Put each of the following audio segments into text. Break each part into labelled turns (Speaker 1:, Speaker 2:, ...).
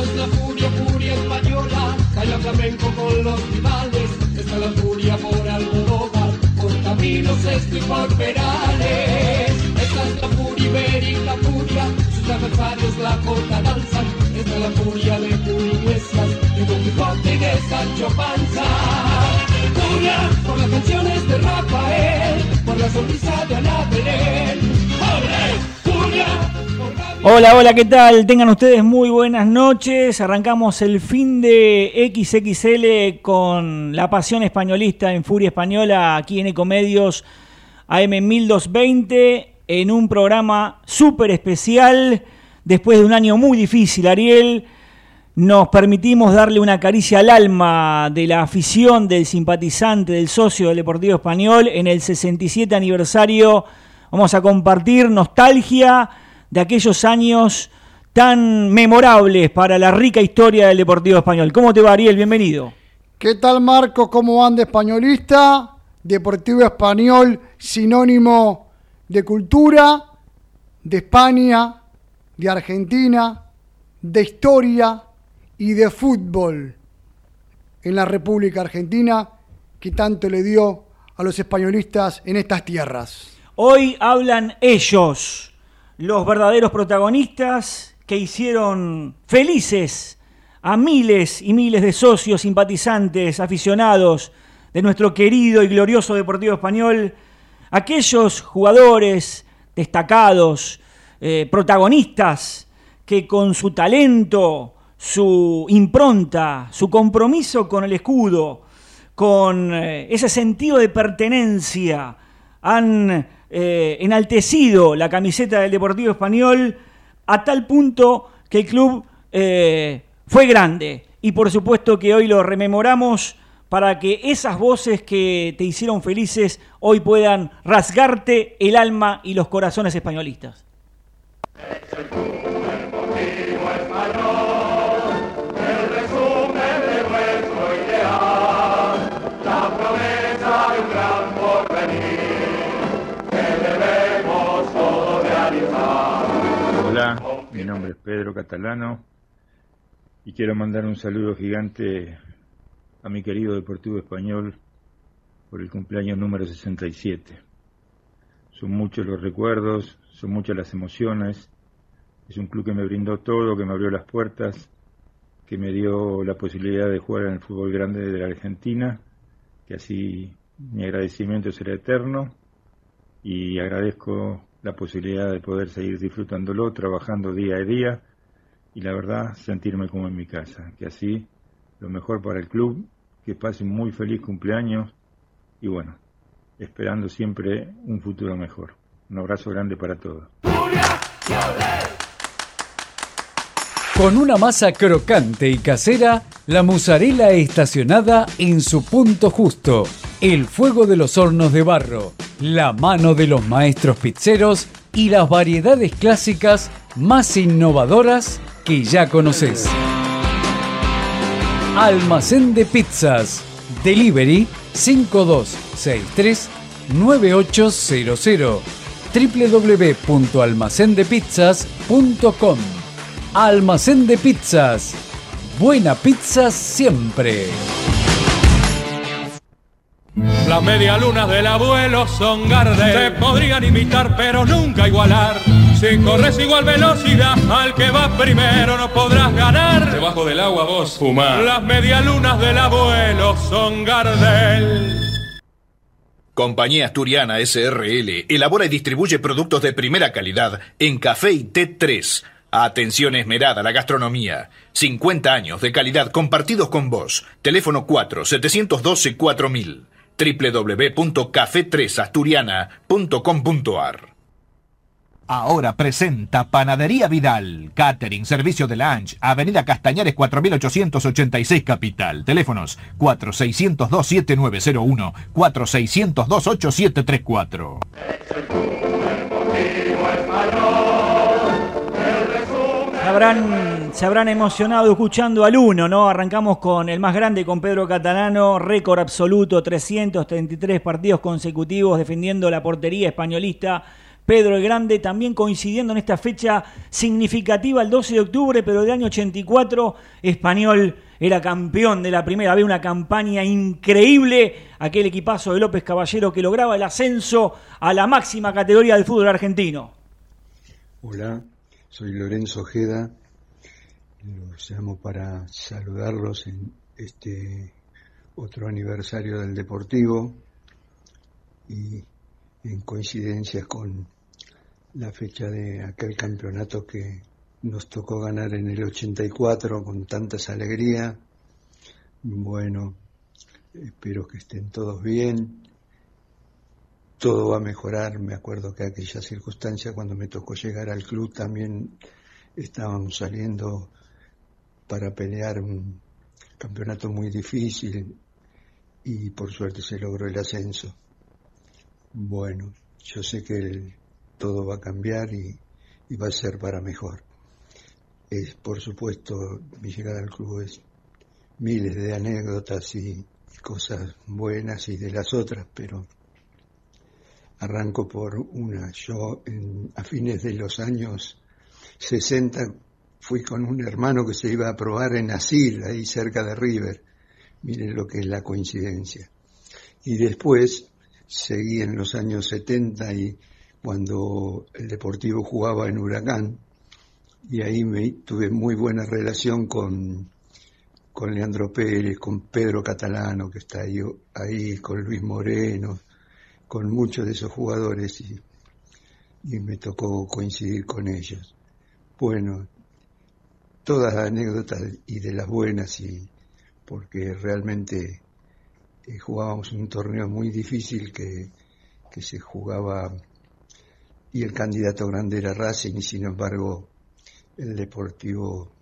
Speaker 1: Es la furia, furia española, calla flamenco con los rivales. Esta es la furia por Almodóvar, por caminos esto y por perales. Esta es la furia ibérica, furia, sus adversarios la corta danzan. Esta es la furia de Julio Iglesias, de Don Quijote y de Sancho Panza. Furia por las canciones de Rafael, por la sonrisa de Ana.
Speaker 2: Hola, hola, ¿qué tal? Tengan ustedes muy buenas noches. Arrancamos el fin de XXL con la pasión españolista en Furia Española aquí en Ecomedios AM 1220 en un programa súper especial después de un año muy difícil, Ariel. Nos permitimos darle una caricia al alma de la afición, del simpatizante, del socio del Deportivo Español en el 67 aniversario. Vamos a compartir nostalgia de aquellos años tan memorables para la rica historia del Deportivo Español. ¿Cómo te va, Ariel? Bienvenido.
Speaker 3: ¿Qué tal, Marco? ¿Cómo anda españolista? Deportivo Español, sinónimo de cultura, de España, de Argentina, de historia y de fútbol en la República Argentina que tanto le dio a los españolistas en estas tierras.
Speaker 2: Hoy hablan ellos, los verdaderos protagonistas que hicieron felices a miles y miles de socios, simpatizantes, aficionados de nuestro querido y glorioso Deportivo Español, aquellos jugadores destacados, eh, protagonistas, que con su talento, su impronta, su compromiso con el escudo, con eh, ese sentido de pertenencia, han eh, enaltecido la camiseta del Deportivo Español a tal punto que el club eh, fue grande. Y por supuesto que hoy lo rememoramos para que esas voces que te hicieron felices hoy puedan rasgarte el alma y los corazones españolistas.
Speaker 4: Mi nombre es Pedro Catalano y quiero mandar un saludo gigante a mi querido Deportivo Español por el cumpleaños número 67. Son muchos los recuerdos, son muchas las emociones. Es un club que me brindó todo, que me abrió las puertas, que me dio la posibilidad de jugar en el fútbol grande de la Argentina, que así mi agradecimiento será eterno y agradezco la posibilidad de poder seguir disfrutándolo, trabajando día a día y la verdad sentirme como en mi casa, que así lo mejor para el club, que pase un muy feliz cumpleaños y bueno, esperando siempre un futuro mejor. Un abrazo grande para todos.
Speaker 5: Con una masa crocante y casera, la mozzarella estacionada en su punto justo. El fuego de los hornos de barro, la mano de los maestros pizzeros y las variedades clásicas más innovadoras que ya conoces. Almacén de pizzas. Delivery 5263 9800 www.almacendepizzas.com Almacén de pizzas. Buena pizza siempre.
Speaker 6: Las medialunas del abuelo son Gardel. Te podrían imitar, pero nunca igualar. Si corres igual velocidad al que va primero, no podrás ganar. Debajo del agua vos fumar. Las medialunas del abuelo son Gardel.
Speaker 7: Compañía Asturiana SRL elabora y distribuye productos de primera calidad en café y té 3. Atención esmerada a la gastronomía. 50 años de calidad compartidos con vos. Teléfono 4 712 4000 www.café3asturiana.com.ar
Speaker 8: Ahora presenta Panadería Vidal, Catering, Servicio de Lunch, Avenida Castañares 4886 Capital. Teléfonos 4602-7901, 4602-8734.
Speaker 2: Se habrán, se habrán emocionado escuchando al uno, ¿no? Arrancamos con el más grande, con Pedro Catalano, récord absoluto, 333 partidos consecutivos defendiendo la portería españolista. Pedro el Grande, también coincidiendo en esta fecha significativa, el 12 de octubre, pero del año 84, Español era campeón de la primera vez, una campaña increíble, aquel equipazo de López Caballero que lograba el ascenso a la máxima categoría del fútbol argentino.
Speaker 9: Hola, soy Lorenzo Ojeda, los llamo para saludarlos en este otro aniversario del Deportivo y en coincidencia con la fecha de aquel campeonato que nos tocó ganar en el 84 con tantas alegría. Bueno, espero que estén todos bien. Todo va a mejorar. Me acuerdo que aquella circunstancia cuando me tocó llegar al club también estábamos saliendo para pelear un campeonato muy difícil y por suerte se logró el ascenso. Bueno, yo sé que todo va a cambiar y, va a ser para mejor. Es, por supuesto, mi llegada al club es miles de anécdotas y cosas buenas y de las otras, pero arranco por una. Yo a fines de los años 60 fui con un hermano que se iba a probar en Asil, ahí cerca de River. Miren lo que es la coincidencia. Y después seguí en los años 70 y cuando el Deportivo jugaba en Huracán y ahí me, tuve muy buena relación con, con Leandro Pérez, con Pedro Catalano que está ahí, ahí con Luis Moreno, con muchos de esos jugadores y, y me tocó coincidir con ellos. Bueno, todas las anécdotas y de las buenas y porque realmente eh, jugábamos un torneo muy difícil que, se jugaba y el candidato grande era Racing y sin embargo el Deportivo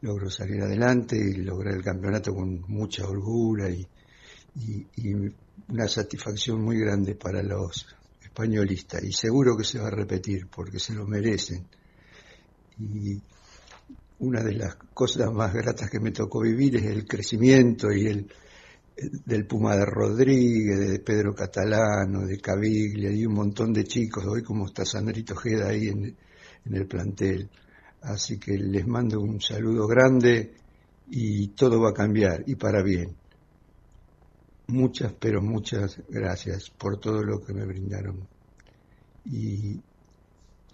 Speaker 9: logró salir adelante y lograr el campeonato con mucha holgura y, una satisfacción muy grande para los españolistas y seguro que se va a repetir porque se lo merecen. Y una de las cosas más gratas que me tocó vivir es el crecimiento y el, del Puma de Rodríguez, de Pedro Catalano, de Caviglia y un montón de chicos, hoy como está Sandrito Jeda ahí en, el plantel. Así que les mando un saludo grande y todo va a cambiar y para bien. Muchas, pero muchas gracias por todo lo que me brindaron. Y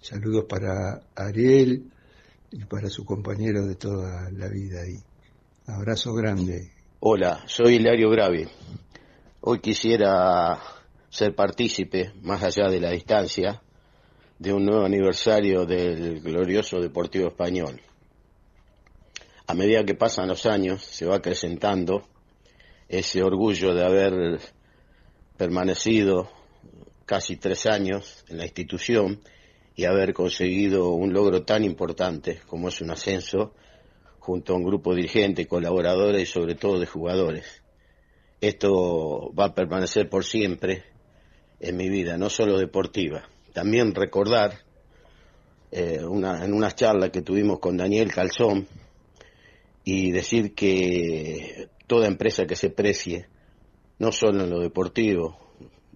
Speaker 9: saludos para Ariel y para su compañero de toda la vida ahí. Abrazo grande.
Speaker 10: Hola, soy Hilario Gravi. Hoy quisiera ser partícipe, más allá de la distancia, de un nuevo aniversario del glorioso Deportivo Español. A medida que pasan los años, se va acrecentando ese orgullo de haber permanecido casi tres años en la institución y haber conseguido un logro tan importante como es un ascenso junto a un grupo dirigente, colaboradores y sobre todo de jugadores. Esto va a permanecer por siempre en mi vida, no solo deportiva. También recordar eh, en una charla que tuvimos con Daniel Calzón y decir que toda empresa que se precie, no solo en lo deportivo,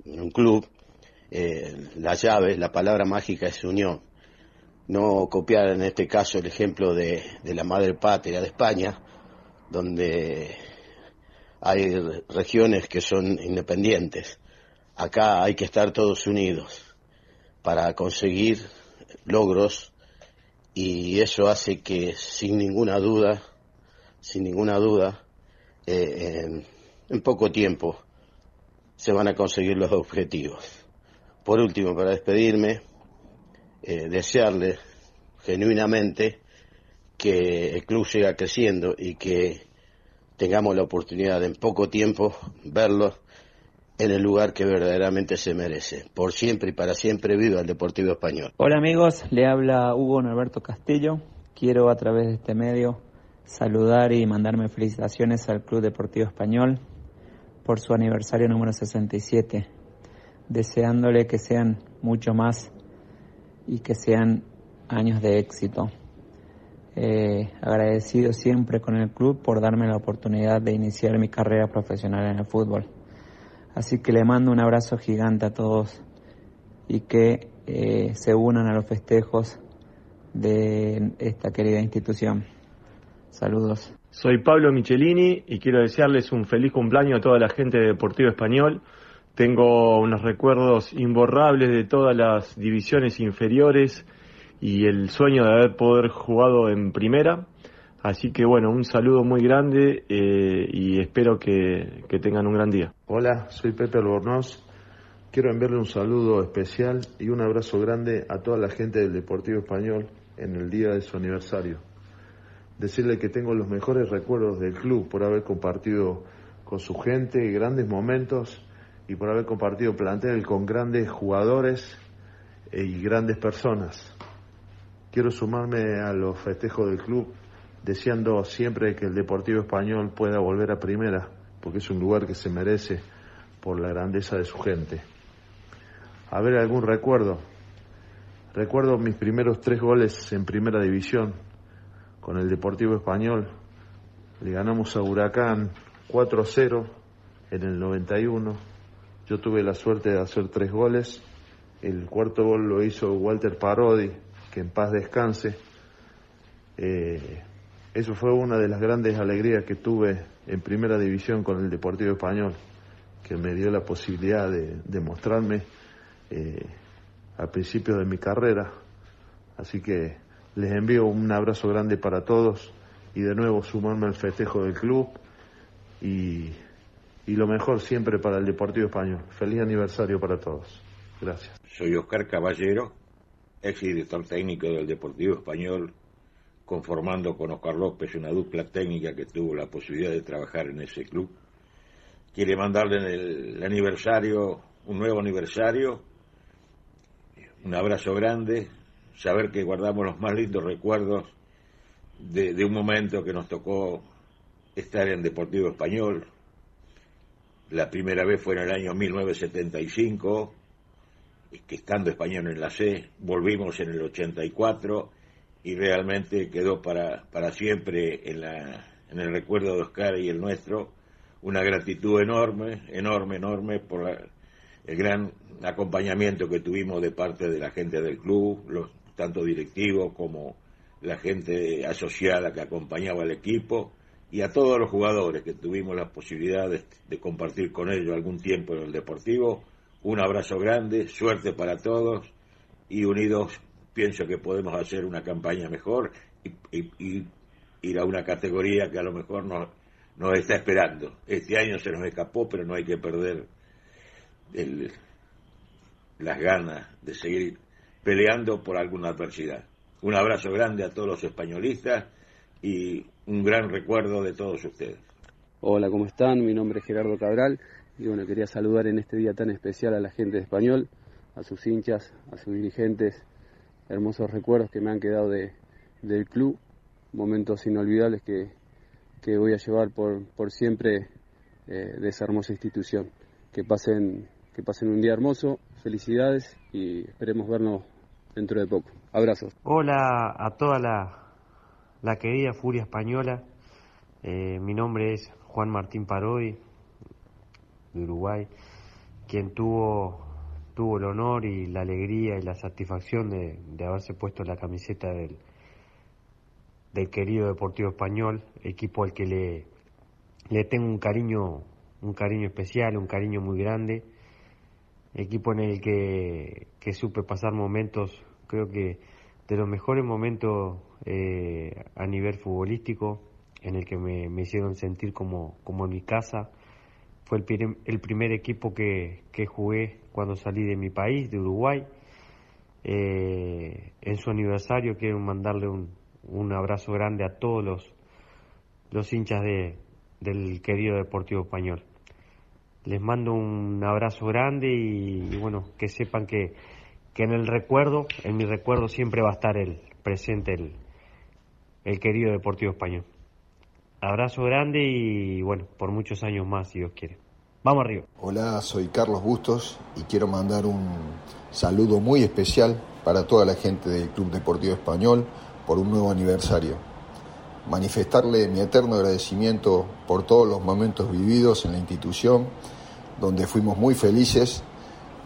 Speaker 10: en un club, eh, la llave, la palabra mágica es unión no copiar en este caso el ejemplo de, la madre patria de España, donde hay regiones que son independientes. Acá hay que estar todos unidos para conseguir logros y eso hace que sin ninguna duda, sin ninguna duda, eh, en, poco tiempo se van a conseguir los objetivos. Por último, para despedirme, eh, desearle genuinamente que el club siga creciendo y que tengamos la oportunidad en poco tiempo verlo en el lugar que verdaderamente se merece. Por siempre y para siempre viva el Deportivo Español.
Speaker 11: Hola amigos, le habla Hugo Norberto Castillo. Quiero a través de este medio saludar y mandarme felicitaciones al Club Deportivo Español por su aniversario número 67, deseándole que sean mucho más y que sean años de éxito. Eh, agradecido siempre con el club por darme la oportunidad de iniciar mi carrera profesional en el fútbol. Así que le mando un abrazo gigante a todos y que eh, se unan a los festejos de esta querida institución. Saludos.
Speaker 12: Soy Pablo Michelini y quiero desearles un feliz cumpleaños a toda la gente de Deportivo Español. Tengo unos recuerdos imborrables de todas las divisiones inferiores y el sueño de haber poder jugado en primera. Así que bueno, un saludo muy grande eh, y espero que, tengan un gran día.
Speaker 13: Hola, soy Pepe Albornoz. Quiero enviarle un saludo especial y un abrazo grande a toda la gente del Deportivo Español en el día de su aniversario. Decirle que tengo los mejores recuerdos del club por haber compartido con su gente grandes momentos y por haber compartido plantel con grandes jugadores y grandes personas. Quiero sumarme a los festejos del club deseando siempre que el Deportivo Español pueda volver a primera, porque es un lugar que se merece por la grandeza de su gente. A ver, algún recuerdo. Recuerdo mis primeros tres goles en primera división con el Deportivo Español. Le ganamos a Huracán 4-0 en el 91. Yo tuve la suerte de hacer tres goles. El cuarto gol lo hizo Walter Parodi, que en paz descanse. Eh, eso fue una de las grandes alegrías que tuve en primera división con el Deportivo Español, que me dio la posibilidad de, mostrarme eh, al principio de mi carrera. Así que les envío un abrazo grande para todos y de nuevo sumarme al festejo del club y, y lo mejor siempre para el Deportivo Español. Feliz aniversario para todos. Gracias.
Speaker 14: Soy Oscar Caballero, ex director técnico del Deportivo Español conformando con Oscar López una dupla técnica que tuvo la posibilidad de trabajar en ese club. Quiere mandarle en el aniversario, un nuevo aniversario, un abrazo grande, saber que guardamos los más lindos recuerdos de, de un momento que nos tocó estar en Deportivo Español. La primera vez fue en el año 1975, que estando español en la C, volvimos en el 84 y realmente quedó para, para siempre en, la, en el recuerdo de Oscar y el nuestro. Una gratitud enorme, enorme, enorme por el gran acompañamiento que tuvimos de parte de la gente del club, los, tanto directivos como la gente asociada que acompañaba al equipo y a todos los jugadores que tuvimos la posibilidad de, compartir con ellos algún tiempo en el deportivo. Un abrazo grande, suerte para todos y unidos pienso que podemos hacer una campaña mejor y, ir a una categoría que a lo mejor nos está esperando. Este año se nos escapó, pero no hay que perder las ganas de seguir peleando por alguna adversidad. Un abrazo grande a todos los españolistas y un gran recuerdo de todos ustedes.
Speaker 15: Hola, ¿cómo están? Mi nombre es Gerardo Cabral y bueno, quería saludar en este día tan especial a la gente de español, a sus hinchas, a sus dirigentes, hermosos recuerdos que me han quedado de, del club, momentos inolvidables que, que voy a llevar por, por siempre eh, de esa hermosa institución. Que pasen, que pasen un día hermoso, felicidades y esperemos vernos dentro de poco. Abrazos.
Speaker 16: Hola a toda la, la querida Furia Española. Eh, mi nombre es Juan Martín Parodi, de Uruguay, quien tuvo tuvo el honor y la alegría y la satisfacción de, haberse puesto la camiseta del, del querido Deportivo Español, equipo al que le, le tengo un cariño, un cariño especial, un cariño muy grande, equipo en el que, que supe pasar momentos, creo que de los mejores momentos eh, a nivel futbolístico, en el que me, me hicieron sentir como, como en mi casa, fue el, el primer equipo que, que, jugué cuando salí de mi país, de Uruguay. Eh, en su aniversario quiero mandarle un, un abrazo grande a todos los, los hinchas de, del querido Deportivo Español. Les mando un abrazo grande y, bueno, que sepan que, que, en el recuerdo, en mi recuerdo siempre va a estar el presente el querido Deportivo Español. Abrazo grande y bueno, por muchos años más, si Dios quiere. Vamos arriba.
Speaker 17: Hola, soy Carlos Bustos y quiero mandar un saludo muy especial para toda la gente del Club Deportivo Español por un nuevo aniversario. Manifestarle mi eterno agradecimiento por todos los momentos vividos en la institución, donde fuimos muy felices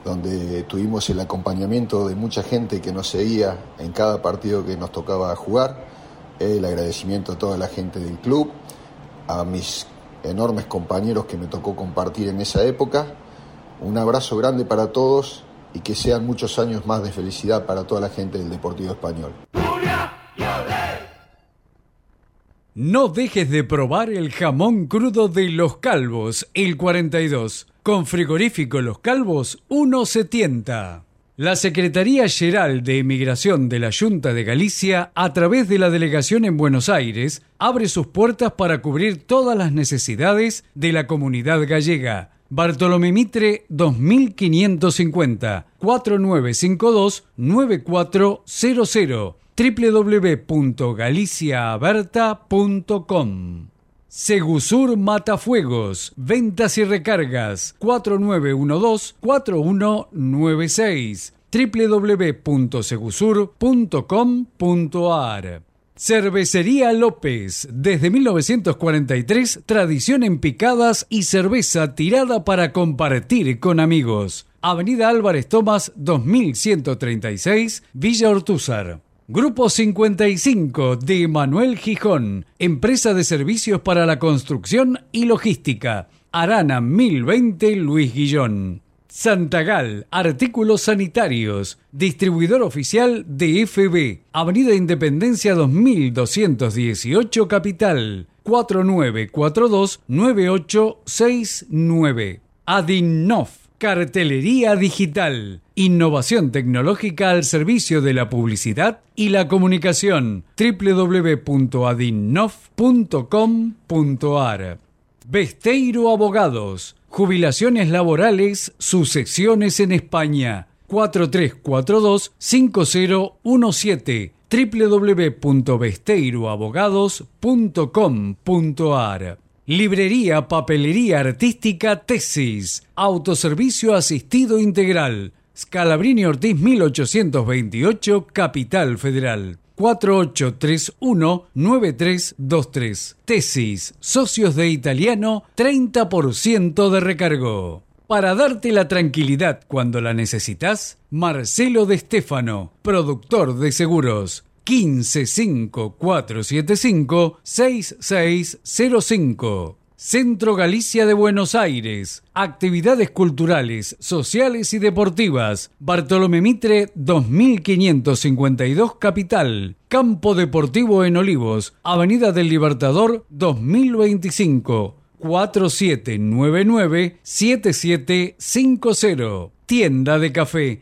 Speaker 17: donde tuvimos el acompañamiento de mucha gente que nos seguía en cada partido que nos tocaba jugar. El agradecimiento a toda la gente del club, a mis enormes compañeros que me tocó compartir en esa época. Un abrazo grande para todos y que sean muchos años más de felicidad para toda la gente del Deportivo Español.
Speaker 5: No dejes de probar el jamón crudo de Los Calvos, el 42. Con frigorífico Los Calvos, 1,70. La Secretaría General de Emigración de la Junta de Galicia, a través de la delegación en Buenos Aires, abre sus puertas para cubrir todas las necesidades de la comunidad gallega. Bartolomé Mitre 2550 4952 9400 www.galiciaaberta.com Segusur Matafuegos, ventas y recargas. 4912-4196 www.segusur.com.ar Cervecería López, desde 1943, tradición en picadas y cerveza tirada para compartir con amigos. Avenida Álvarez Tomás 2136, Villa Ortúzar. Grupo 55 de Manuel Gijón, empresa de servicios para la construcción y logística. Arana 1020 Luis Guillón. Santagal, artículos sanitarios, distribuidor oficial de FB, Avenida Independencia 2218 Capital, 4942-9869. Adinnof Cartelería digital. Innovación tecnológica al servicio de la publicidad y la comunicación. www.adinnof.com.ar Besteiro Abogados. Jubilaciones laborales, sucesiones en España. 4342-5017 www.besteiroabogados.com.ar Librería, papelería artística, tesis, autoservicio asistido integral. Scalabrini Ortiz 1828, Capital Federal. 4831-9323. Tesis, socios de italiano, 30% de recargo. Para darte la tranquilidad cuando la necesitas, Marcelo de Stefano, productor de seguros. 155475-6605. Centro Galicia de Buenos Aires. Actividades culturales, sociales y deportivas. Bartolomé Mitre 2552 Capital. Campo Deportivo en Olivos. Avenida del Libertador 2025. 4799-7750. Tienda de café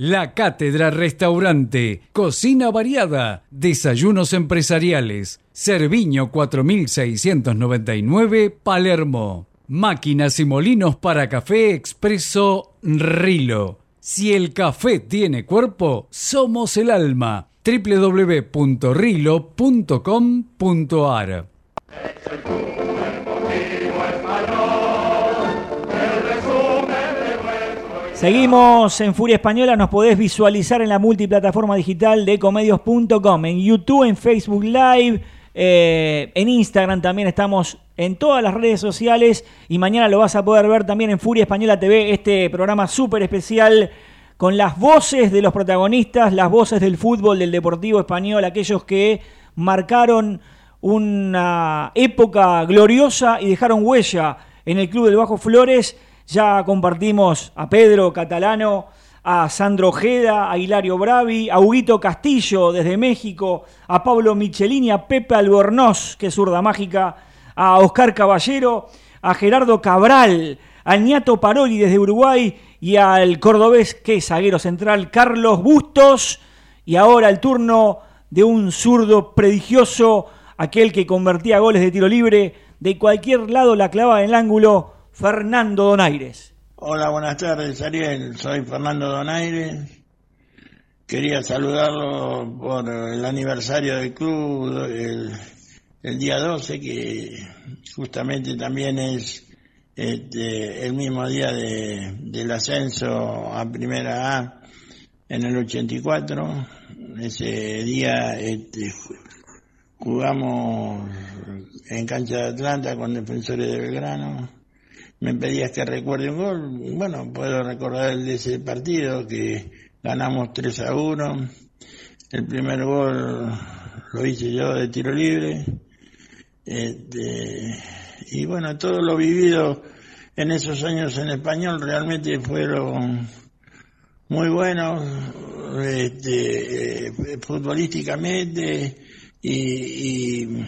Speaker 5: La Cátedra Restaurante, cocina variada, desayunos empresariales, Cerviño 4699, Palermo. Máquinas y molinos para café expreso Rilo. Si el café tiene cuerpo, somos el alma. www.rilo.com.ar
Speaker 2: Seguimos en Furia Española, nos podés visualizar en la multiplataforma digital de comedios.com, en YouTube, en Facebook Live, eh, en Instagram también estamos en todas las redes sociales y mañana lo vas a poder ver también en Furia Española TV, este programa súper especial con las voces de los protagonistas, las voces del fútbol, del deportivo español, aquellos que marcaron una época gloriosa y dejaron huella en el Club del Bajo Flores ya compartimos a Pedro Catalano, a Sandro Ojeda, a Hilario Bravi, a Huguito Castillo desde México, a Pablo Michelini, a Pepe Albornoz, que es zurda mágica, a Oscar Caballero, a Gerardo Cabral, a Niato Paroli desde Uruguay y al cordobés que es zaguero central Carlos Bustos. Y ahora el turno de un zurdo prodigioso, aquel que convertía goles de tiro libre, de cualquier lado la clavaba en el ángulo Fernando Donaires.
Speaker 18: Hola, buenas tardes, Ariel. Soy Fernando Donaires. quería saludarlo por el aniversario del club, el, día 12, que justamente también es este, el mismo día de, del ascenso a Primera A en el 84. Ese día este, jugamos en cancha de Atlanta con defensores de Belgrano. Me pedías que recuerde un gol. Bueno, puedo recordar el de ese partido que ganamos 3 a 1. El primer gol lo hice yo de tiro libre. Este, y bueno, todo lo vivido en esos años en español realmente fueron muy buenos este, futbolísticamente y, y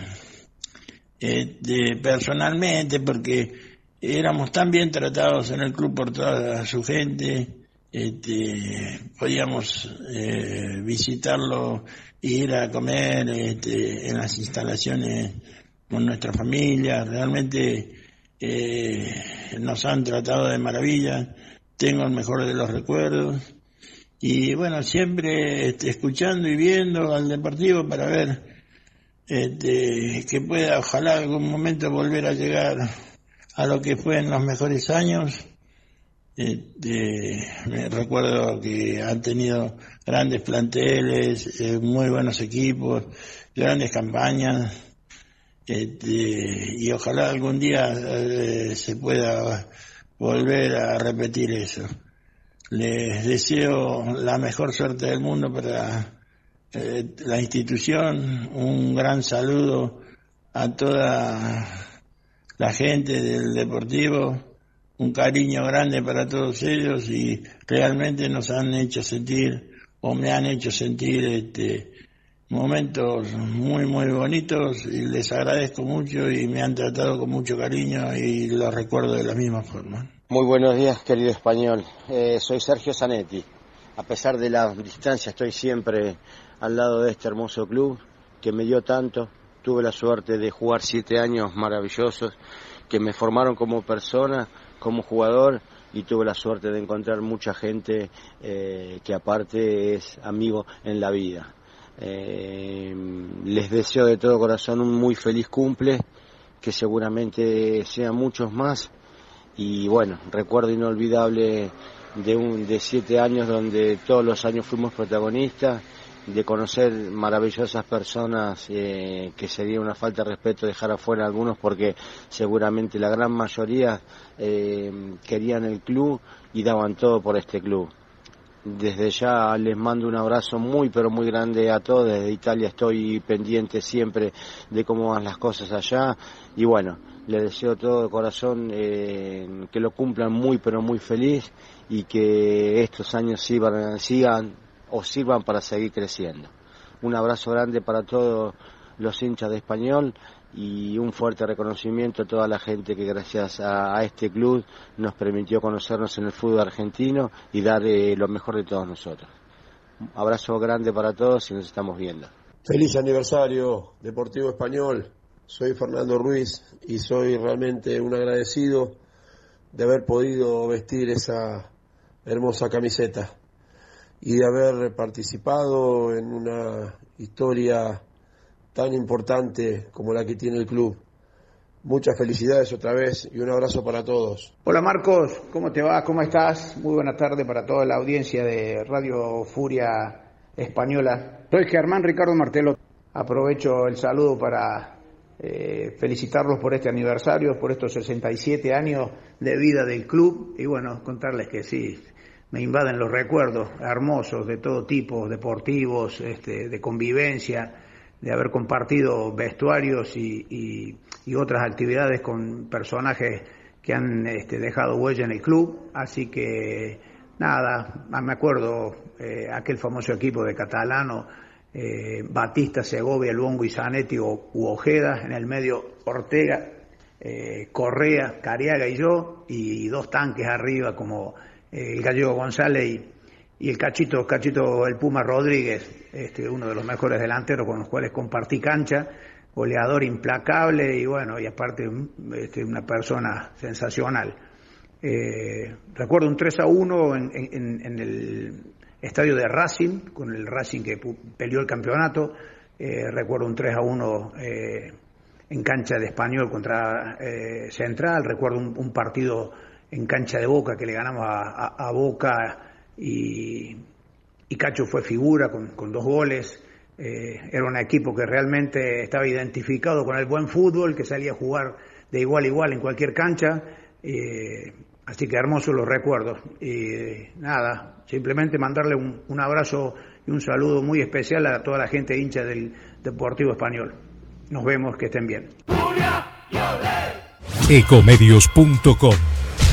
Speaker 18: este, personalmente porque éramos tan bien tratados en el club por toda su gente este, podíamos eh, visitarlo ir a comer este, en las instalaciones con nuestra familia, realmente eh, nos han tratado de maravilla, tengo el mejor de los recuerdos. Y bueno, siempre este, escuchando y viendo al Deportivo para ver este, que pueda ojalá algún momento volver a llegar a lo que fue en los mejores años. Este, me recuerdo que han tenido grandes planteles, eh, muy buenos equipos, grandes campañas este, y ojalá algún día eh, se pueda volver a repetir eso. Les deseo la mejor suerte del mundo para eh, la institución, un gran saludo a toda la gente del Deportivo, un cariño grande para todos ellos y realmente nos han hecho sentir o me han hecho sentir este, momentos muy, muy bonitos y les agradezco mucho y me han tratado con mucho cariño y los recuerdo de la misma forma.
Speaker 19: Muy buenos días, querido español. Eh, soy Sergio Zanetti. A pesar de la distancia, estoy siempre al lado de este hermoso club que me dio tanto. Tuve la suerte de jugar siete años maravillosos que me formaron como persona, como jugador y tuve la suerte de encontrar mucha gente eh, que aparte es amigo en la vida. Eh, les deseo de todo corazón un muy feliz cumple, que seguramente sean muchos más. Y bueno, recuerdo inolvidable de, un, de siete años donde todos los años fuimos protagonistas, de conocer maravillosas personas eh, que sería una falta de respeto dejar afuera algunos porque seguramente la gran mayoría eh, querían el club y daban todo por este club. Desde ya les mando un abrazo muy pero muy grande a todos. Desde Italia estoy pendiente siempre de cómo van las cosas allá. Y bueno, les deseo todo de corazón eh, que lo cumplan muy pero muy feliz y que estos años sigan, sigan o sirvan para seguir creciendo. Un abrazo grande para todos los hinchas de español y un fuerte reconocimiento a toda la gente que gracias a, este club nos permitió conocernos en el fútbol argentino y dar eh, lo mejor de todos nosotros. Abrazo grande para todos y nos estamos viendo.
Speaker 20: Feliz aniversario Deportivo Español. Soy Fernando Ruiz y soy realmente un agradecido de haber podido vestir esa hermosa camiseta y de haber participado en una historia tan importante como la que tiene el club. Muchas felicidades otra vez y un abrazo para todos.
Speaker 21: Hola Marcos, ¿cómo te va? ¿Cómo estás? Muy buena tarde para toda la audiencia de Radio Furia Española. Soy Germán Ricardo Martelo. Aprovecho el saludo para eh, felicitarlos por este aniversario, por estos 67 años de vida del club y bueno, contarles que sí, me invaden los recuerdos hermosos de todo tipo, deportivos, este, de convivencia de haber compartido vestuarios y, otras actividades con personajes que han este, dejado huella en el club. Así que nada, me acuerdo eh, aquel famoso equipo de Catalano, eh, Batista, Segovia, Luongo y Zanetti o, Ojeda, en el medio Ortega, eh, Correa, Cariaga y yo, y dos tanques arriba como el gallego González y, el cachito, cachito el Puma Rodríguez, este, uno de los mejores delanteros con los cuales compartí cancha, goleador implacable y bueno, y aparte este, una persona sensacional. Eh, recuerdo un 3 a 1 en, el, estadio de Racing, con el Racing que peleó el campeonato. recuerdo un 3 a 1 en cancha de Español contra Central. Recuerdo un, partido en cancha de Boca que le ganamos a, Boca y, Cacho fue figura con dos goles. Eh, era un equipo que realmente estaba identificado con el buen fútbol, que salía a jugar de igual a igual en cualquier cancha. Eh, así que hermosos los recuerdos. Y nada, simplemente mandarle un, abrazo y un saludo muy especial a toda la gente hincha del Deportivo Español. Nos vemos, que estén bien.
Speaker 22: Ecomedios.com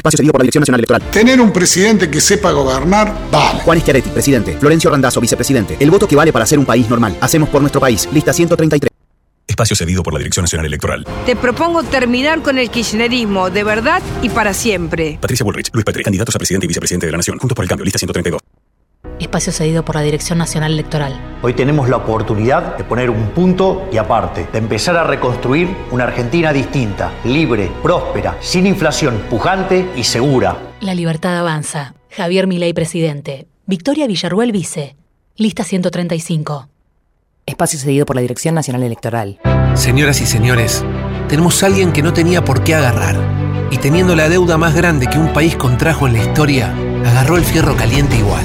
Speaker 23: Espacio seguido por la Dirección Nacional Electoral.
Speaker 24: Tener un presidente que sepa gobernar, vale.
Speaker 23: Juan Schiaretti, presidente. Florencio Randazzo, vicepresidente. El voto que vale para ser un país normal. Hacemos por nuestro país. Lista 133.
Speaker 22: Espacio cedido por la Dirección Nacional Electoral.
Speaker 25: Te propongo terminar con el kirchnerismo de verdad y para siempre.
Speaker 22: Patricia Bullrich, Luis Petri, candidatos a presidente y vicepresidente de la Nación. Juntos por el cambio. Lista 132
Speaker 26: espacio cedido por la Dirección Nacional Electoral.
Speaker 27: Hoy tenemos la oportunidad de poner un punto y aparte, de empezar a reconstruir una Argentina distinta, libre, próspera, sin inflación, pujante y segura.
Speaker 26: La libertad avanza. Javier Milei, presidente. Victoria Villarruel, vice. Lista 135. Espacio cedido por la Dirección Nacional Electoral.
Speaker 28: Señoras y señores, tenemos a alguien que no tenía por qué agarrar. Y teniendo la deuda más grande que un país contrajo en la historia, agarró el fierro caliente igual.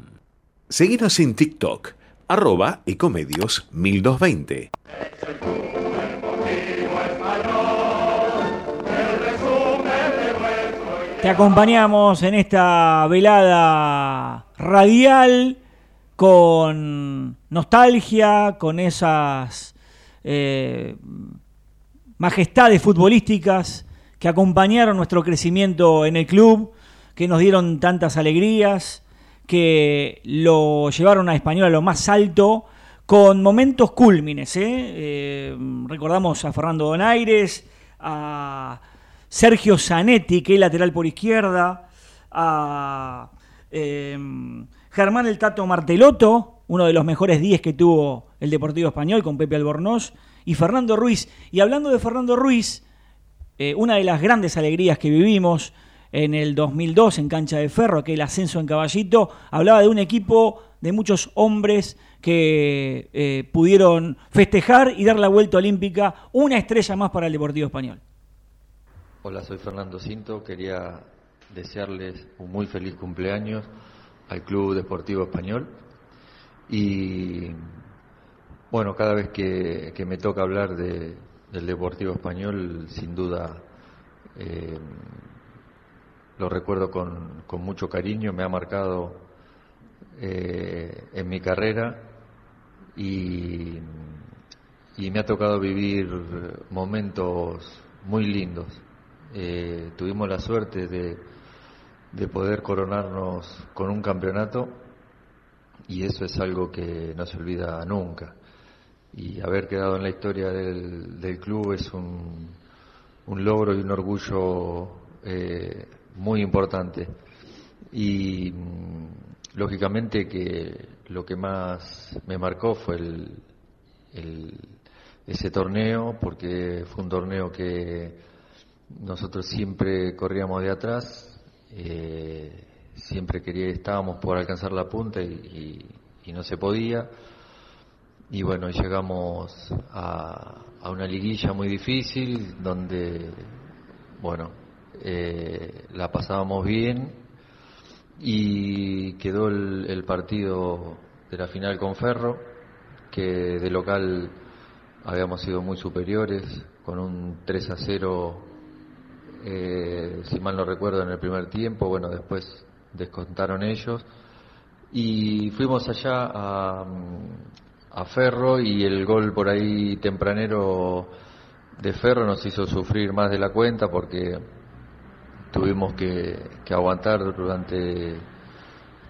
Speaker 22: Seguinos en TikTok, arroba ecomedios 1220.
Speaker 2: Te acompañamos en esta velada radial con nostalgia, con esas eh, majestades futbolísticas que acompañaron nuestro crecimiento en el club, que nos dieron tantas alegrías que lo llevaron a Español a lo más alto con momentos cúlmines. ¿eh? Eh, recordamos a Fernando Donaires, a Sergio Zanetti, que es lateral por izquierda, a em, Germán el Tato Martelotto, uno de los mejores 10 que tuvo el Deportivo Español con Pepe Albornoz, y Fernando Ruiz. Y hablando de Fernando Ruiz, eh, una de las grandes alegrías que vivimos en el 2002 en Cancha de Ferro, aquel ascenso en Caballito, hablaba de un equipo de muchos hombres que eh, pudieron festejar y dar la vuelta olímpica, una estrella más para el Deportivo Español.
Speaker 29: Hola, soy Fernando Cinto, quería desearles un muy feliz cumpleaños al Club Deportivo Español. Y bueno, cada vez que, me toca hablar de, del Deportivo Español, sin duda eh, lo recuerdo con, con mucho cariño, me ha marcado eh, en mi carrera y, y, me ha tocado vivir momentos muy lindos. Eh, tuvimos la suerte de, de poder coronarnos con un campeonato y eso es algo que no se olvida nunca. Y haber quedado en la historia del, del club es un, un logro y un orgullo eh, muy importante. Y mm, lógicamente que lo que más me marcó fue el, ese torneo, porque fue un torneo que nosotros siempre corríamos de atrás, eh, siempre quería, estábamos por alcanzar la punta y, no se podía. y bueno, llegamos a, a una liguilla muy difícil donde, bueno, eh, la pasábamos bien y quedó el, partido de la final con Ferro, que de local habíamos sido muy superiores, con un 3 a 0, eh, si mal no recuerdo, en el primer tiempo, bueno, después descontaron ellos, y fuimos allá a, a Ferro y el gol por ahí tempranero de Ferro nos hizo sufrir más de la cuenta porque tuvimos que, que, aguantar durante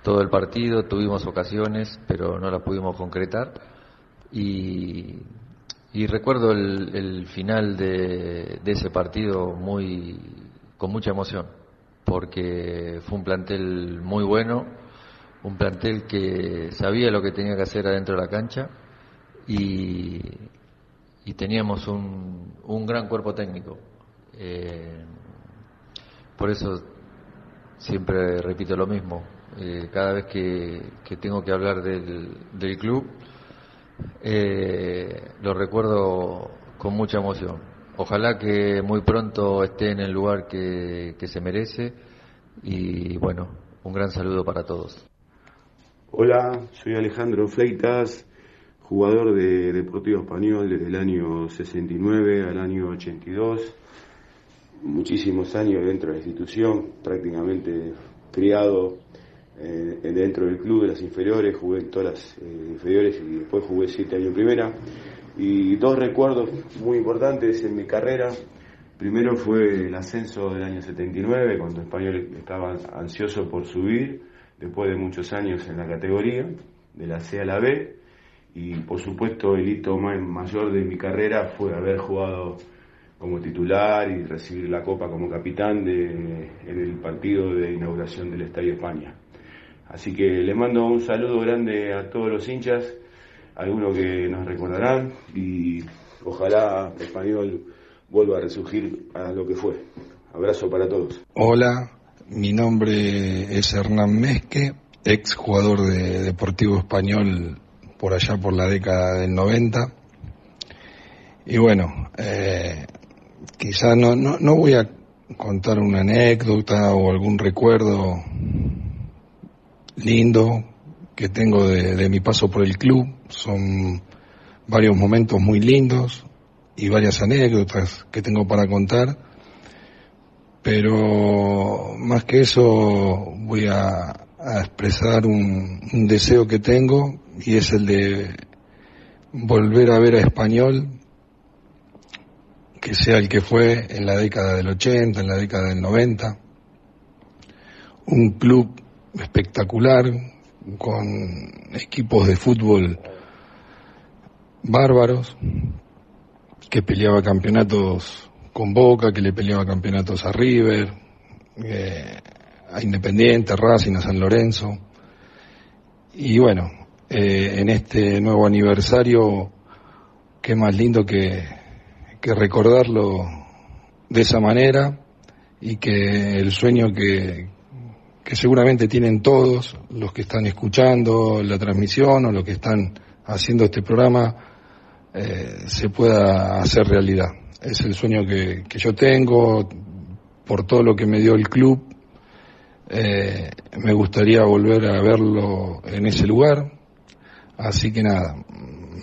Speaker 29: todo el partido, tuvimos ocasiones, pero no las pudimos concretar. Y, y recuerdo el, final de, de, ese partido muy con mucha emoción, porque fue un plantel muy bueno, un plantel que sabía lo que tenía que hacer adentro de la cancha y, y teníamos un, un gran cuerpo técnico. Eh, por eso siempre repito lo mismo. Eh, cada vez que, que, tengo que hablar del, del club, eh, lo recuerdo con mucha emoción. Ojalá que muy pronto esté en el lugar que, que se merece y bueno, un gran saludo para todos.
Speaker 30: Hola, soy Alejandro Fleitas, jugador de Deportivo Español desde el año 69 al año 82 muchísimos años dentro de la institución, prácticamente criado eh, dentro del club de las inferiores, jugué en todas las eh, inferiores y después jugué siete años primera. Y dos recuerdos muy importantes en mi carrera. Primero fue el ascenso del año 79, cuando Español estaba ansioso por subir, después de muchos años en la categoría, de la C a la B. Y por supuesto el hito mayor de mi carrera fue haber jugado como titular y recibir la copa como capitán de, en el partido de inauguración del Estadio España. Así que le mando un saludo grande a todos los hinchas, algunos que nos recordarán y ojalá español vuelva a resurgir a lo que fue. Abrazo para todos.
Speaker 31: Hola, mi nombre es Hernán Mesque, ex jugador de Deportivo Español por allá por la década del 90. Y bueno, eh, quizá no, no, no voy a contar una anécdota o algún recuerdo lindo que tengo de, de, mi paso por el club. Son varios momentos muy lindos y varias anécdotas que tengo para contar. Pero más que eso voy a, a expresar un, un deseo que tengo y es el de volver a ver a español que sea el que fue en la década del 80, en la década del 90. Un club espectacular, con equipos de fútbol bárbaros, que peleaba campeonatos con Boca, que le peleaba campeonatos a River, eh, a Independiente, a Racing, a San Lorenzo. Y bueno, eh, en este nuevo aniversario, qué más lindo que que recordarlo de esa manera y que el sueño que, que seguramente tienen todos los que están escuchando la transmisión o los que están haciendo este programa eh, se pueda hacer realidad. Es el sueño que, que, yo tengo por todo lo que me dio el club. Eh, me gustaría volver a verlo en ese lugar. Así que nada,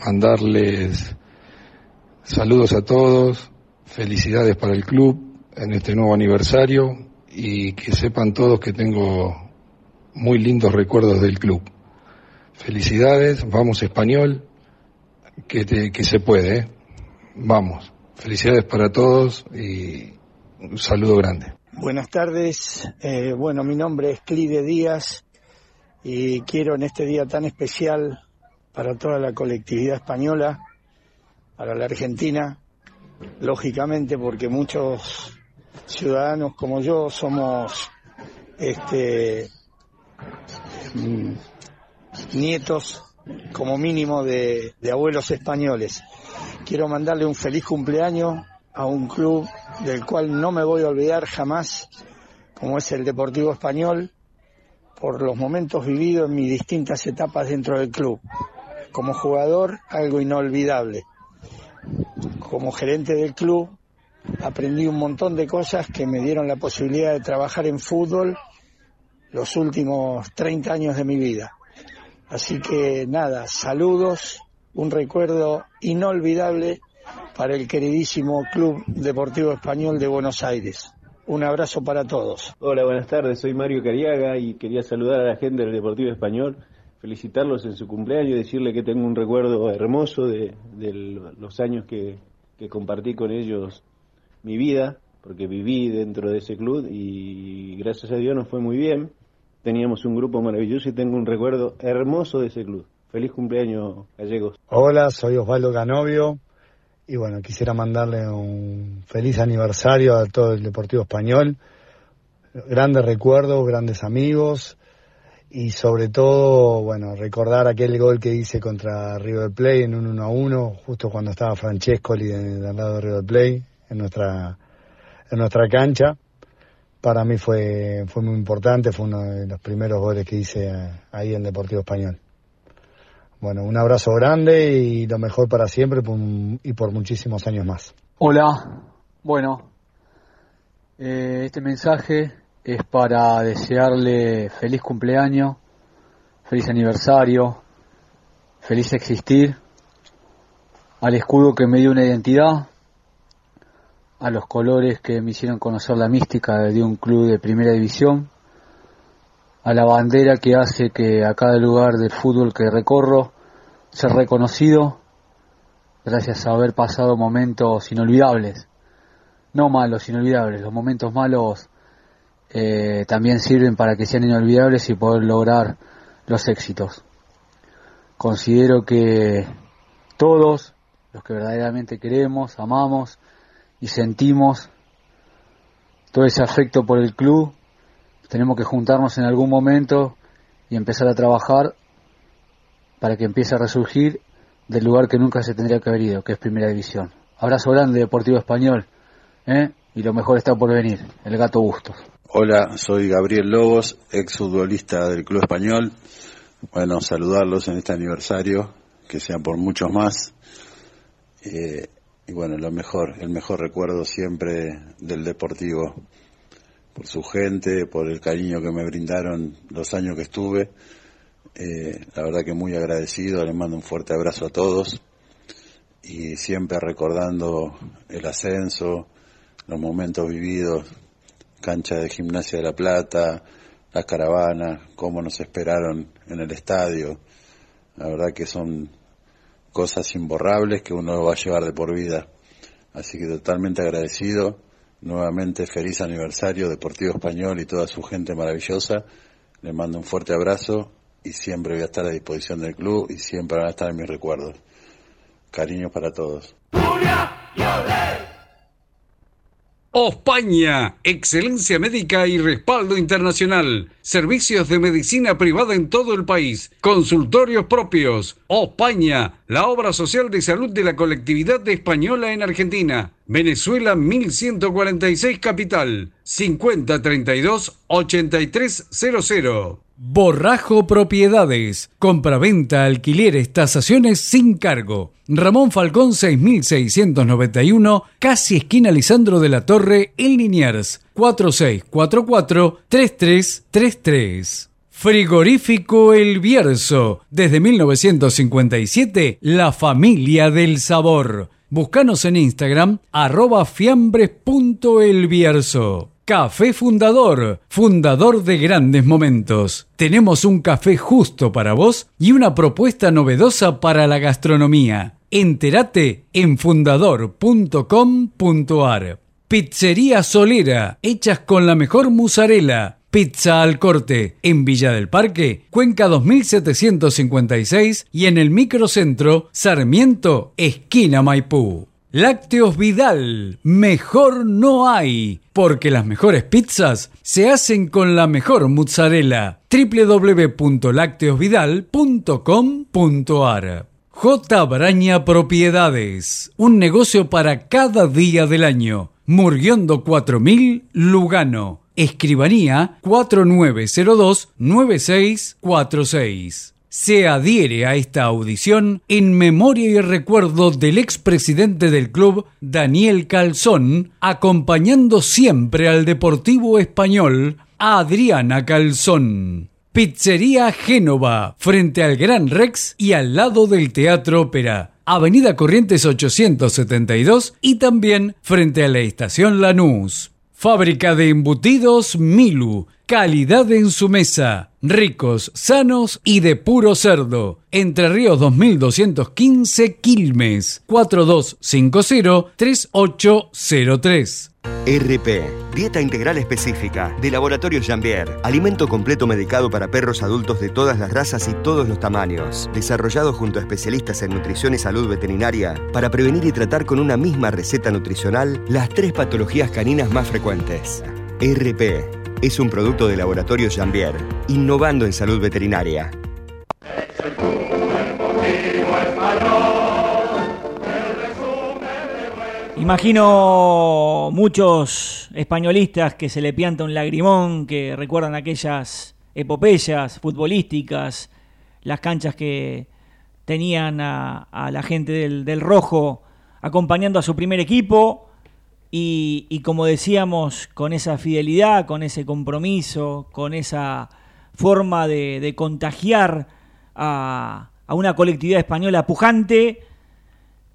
Speaker 31: mandarles Saludos a todos, felicidades para el club en este nuevo aniversario y que sepan todos que tengo muy lindos recuerdos del club. Felicidades, vamos español, que, te, que se puede, ¿eh? vamos. Felicidades para todos y un saludo grande.
Speaker 32: Buenas tardes, eh, bueno, mi nombre es Clide Díaz y quiero en este día tan especial para toda la colectividad española para la Argentina, lógicamente porque muchos ciudadanos como yo somos este, mm, nietos como mínimo de, de abuelos españoles. Quiero mandarle un feliz cumpleaños a un club del cual no me voy a olvidar jamás, como es el Deportivo Español, por los momentos vividos en mis distintas etapas dentro del club como jugador algo inolvidable. Como gerente del club aprendí un montón de cosas que me dieron la posibilidad de trabajar en fútbol los últimos 30 años de mi vida. Así que nada, saludos, un recuerdo inolvidable para el queridísimo Club Deportivo Español de Buenos Aires. Un abrazo para todos.
Speaker 33: Hola, buenas tardes. Soy Mario Cariaga y quería saludar a la gente del Deportivo Español, felicitarlos en su cumpleaños y decirle que tengo un recuerdo hermoso de, los años que, compartí con ellos mi vida, porque viví dentro de ese club y gracias a Dios nos fue muy bien. Teníamos un grupo maravilloso y tengo un recuerdo hermoso de ese club. Feliz cumpleaños, gallegos.
Speaker 34: Hola, soy Osvaldo Canovio y bueno, quisiera mandarle un feliz aniversario a todo el Deportivo Español. Grandes recuerdos, grandes amigos y sobre todo, bueno, recordar aquel gol que hice contra River Play en un 1 a 1, justo cuando estaba Francescoli del lado de River Play en nuestra, en nuestra cancha. Para mí fue, fue muy importante, fue uno de los primeros goles que hice ahí en Deportivo Español. Bueno, un abrazo grande y lo mejor para siempre y por muchísimos años más.
Speaker 35: Hola, bueno, eh, este mensaje es para desearle feliz cumpleaños, feliz aniversario, feliz existir al escudo que me dio una identidad, a los colores que me hicieron conocer la mística de un club de primera división, a la bandera que hace que a cada lugar del fútbol que recorro sea reconocido gracias a haber pasado momentos inolvidables. No malos, inolvidables. Los momentos malos eh, también sirven para que sean inolvidables y poder lograr los éxitos. Considero que todos, los que verdaderamente queremos, amamos, y sentimos todo ese afecto por el club, tenemos que juntarnos en algún momento y empezar a trabajar para que empiece a resurgir del lugar que nunca se tendría que haber ido, que es Primera División. Abrazo grande, Deportivo Español, ¿eh? y lo mejor está por venir, el Gato Bustos.
Speaker 36: Hola, soy Gabriel Lobos, ex futbolista del Club Español. Bueno, saludarlos en este aniversario, que sean por muchos más. Eh, y bueno, lo mejor, el mejor recuerdo siempre del Deportivo, por su gente, por el cariño que me brindaron los años que estuve. Eh, la verdad que muy agradecido, les mando un fuerte abrazo a todos y siempre recordando el ascenso, los momentos vividos, cancha de gimnasia de la Plata, las caravanas, cómo nos esperaron en el estadio. La verdad que son cosas imborrables que uno va a llevar de por vida. Así que totalmente agradecido. Nuevamente feliz aniversario Deportivo Español y toda su gente maravillosa. Le mando un fuerte abrazo y siempre voy a estar a disposición del club y siempre van a estar en mis recuerdos. Cariño para todos.
Speaker 37: Ospaña, excelencia médica y respaldo internacional. Servicios de medicina privada en todo el país. Consultorios propios. Ospaña, la obra social de salud de la colectividad española en Argentina. Venezuela 1146 Capital. 5032 8300.
Speaker 5: Borrajo Propiedades. Compraventa, alquileres, tasaciones sin cargo. Ramón Falcón 6691, casi esquina Lisandro de la Torre, en Liniers. 4644-3333. Frigorífico El Bierzo. Desde 1957, la familia del sabor. Búscanos en Instagram, arroba fiambres.elbierzo. Café Fundador, fundador de grandes momentos. Tenemos un café justo para vos y una propuesta novedosa para la gastronomía. Entérate en fundador.com.ar. Pizzería Solera, hechas con la mejor mozzarella. Pizza al corte, en Villa del Parque, Cuenca 2756 y en el microcentro Sarmiento, esquina Maipú. Lácteos Vidal, mejor no hay, porque las mejores pizzas se hacen con la mejor mozzarella. www.lácteosvidal.com.ar J. Braña Propiedades, un negocio para cada día del año. Murguiondo 4000, Lugano. Escribanía 4902-9646. se adhiere a esta audición en memoria y recuerdo del expresidente del club, Daniel Calzón, acompañando siempre al Deportivo Español, Adriana Calzón. Pizzería Génova, frente al Gran Rex y al lado del Teatro Ópera. Avenida Corrientes 872 y también frente a la Estación Lanús. Fábrica de embutidos Milu, calidad en su mesa, ricos, sanos y de puro cerdo. Entre Ríos 2215 Quilmes, 4250-3803.
Speaker 38: RP, Dieta Integral Específica, de Laboratorio Jambier. Alimento completo medicado para perros adultos de todas las razas y todos los tamaños. Desarrollado junto a especialistas en nutrición y salud veterinaria para prevenir y tratar con una misma receta nutricional las tres patologías caninas más frecuentes. RP es un producto de Laboratorio Jambier, innovando en salud veterinaria.
Speaker 2: Imagino muchos españolistas que se le pianta un lagrimón, que recuerdan aquellas epopeyas futbolísticas, las canchas que tenían a, la gente del, rojo acompañando a su primer equipo y, como decíamos, con esa fidelidad, con ese compromiso, con esa forma de, contagiar a, a una colectividad española pujante.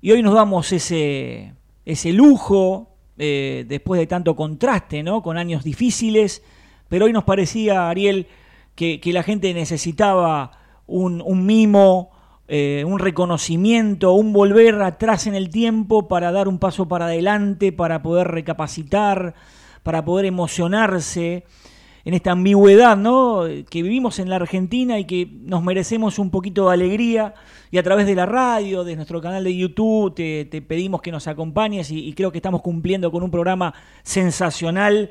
Speaker 2: Y hoy nos damos ese, ese lujo, eh, después de tanto contraste, ¿no? Con años difíciles, pero hoy nos parecía, Ariel, que, la gente necesitaba un, mimo, eh, un reconocimiento, un volver atrás en el tiempo para dar un paso para adelante, para poder recapacitar, para poder emocionarse en esta ambigüedad ¿no? que vivimos en la Argentina y que nos merecemos un poquito de alegría y a través de la radio, de nuestro canal de YouTube, te, pedimos que nos acompañes y, creo que estamos cumpliendo con un programa sensacional.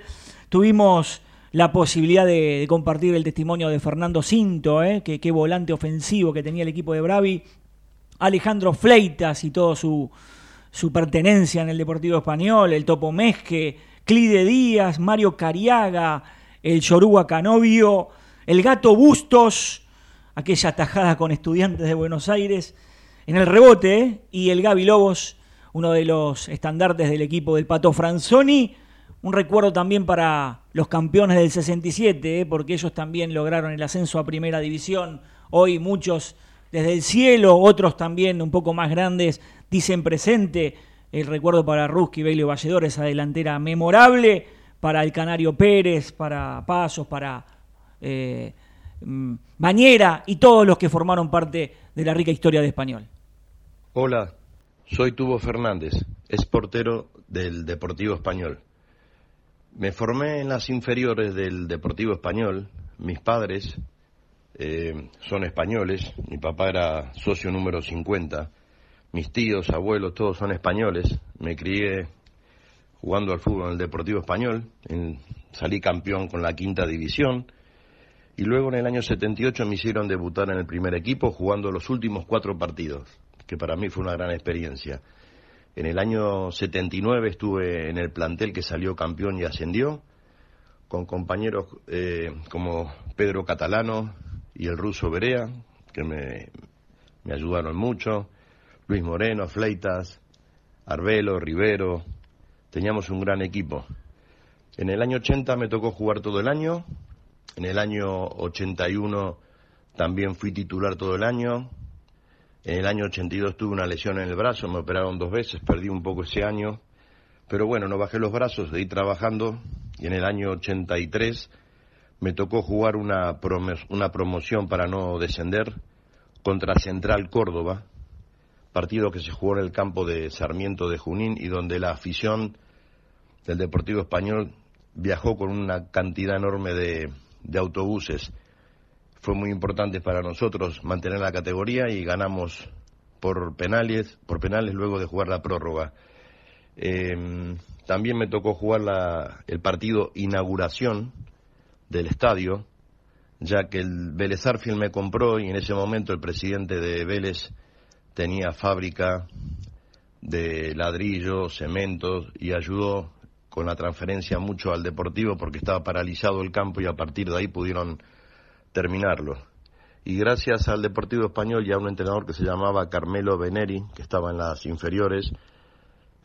Speaker 2: Tuvimos la posibilidad de, compartir el testimonio de Fernando Cinto, ¿eh? que, volante ofensivo que tenía el equipo de Bravi, Alejandro Fleitas y toda su, su pertenencia en el Deportivo Español, el Topo Mezque, Clide Díaz, Mario Cariaga, el Yoruba Canovio, el Gato Bustos, aquella tajada con estudiantes de Buenos Aires, en el rebote, ¿eh? y el Gaby Lobos, uno de los estandartes del equipo del Pato Franzoni. Un recuerdo también para los campeones del 67, ¿eh? porque ellos también lograron el ascenso a Primera División. Hoy muchos desde el cielo, otros también un poco más grandes, dicen presente. El recuerdo para Ruski, Bailey Valledor, esa delantera memorable para el Canario Pérez, para Pasos, para eh, mm, Bañera y todos los que formaron parte de la rica historia de Español.
Speaker 39: Hola, soy Tubo Fernández, es portero del Deportivo Español. Me formé en las inferiores del Deportivo Español. Mis padres eh, son españoles. Mi papá era socio número 50. Mis tíos, abuelos, todos son españoles. Me crié jugando al fútbol en el Deportivo Español, salí campeón con la quinta división y luego en el año 78 me hicieron debutar en el primer equipo jugando los últimos cuatro partidos, que para mí fue una gran experiencia. En el año 79 estuve en el plantel que salió campeón y ascendió, con compañeros eh, como Pedro Catalano y el ruso Berea, que me, me ayudaron mucho, Luis Moreno, Fleitas, Arbelo, Rivero, teníamos un gran equipo. En el año 80 me tocó jugar todo el año, en el año 81 también fui titular todo el año, en el año 82 tuve una lesión en el brazo, me operaron dos veces, perdí un poco ese año, pero bueno, no bajé los brazos, seguí trabajando y en el año 83 me tocó jugar una, una promoción para no descender contra Central Córdoba, partido que se jugó en el campo de Sarmiento de Junín y donde la afición del Deportivo Español viajó con una cantidad enorme de, autobuses. Fue muy importante para nosotros mantener la categoría y ganamos por penales, por penales luego de jugar la prórroga. Em, también me tocó jugar la, el partido inauguración del estadio, ya que el Vélez Arfield me compró y en ese momento el presidente de Vélez tenía fábrica de ladrillos, cementos y ayudó con la transferencia mucho al Deportivo porque estaba paralizado el campo y a partir de ahí pudieron terminarlo. y gracias al Deportivo Español y a un entrenador que se llamaba Carmelo Beneri, que estaba en las inferiores,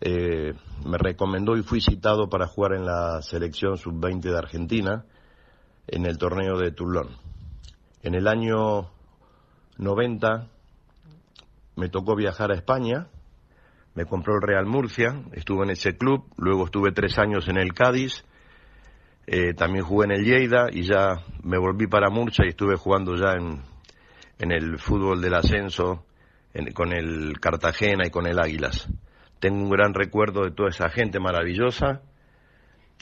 Speaker 39: eh, me recomendó y fui citado para jugar en la selección sub-20 de Argentina en el torneo de Toulon. En el año 90 me tocó viajar a España, me compró el Real Murcia, estuve en ese club, luego estuve tres años en el Cádiz, eh, también jugué en el Lleida y ya me volví para Murcia y estuve jugando ya en, en el fútbol del ascenso con el Cartagena y con el Águilas. Tengo un gran recuerdo de toda esa gente maravillosa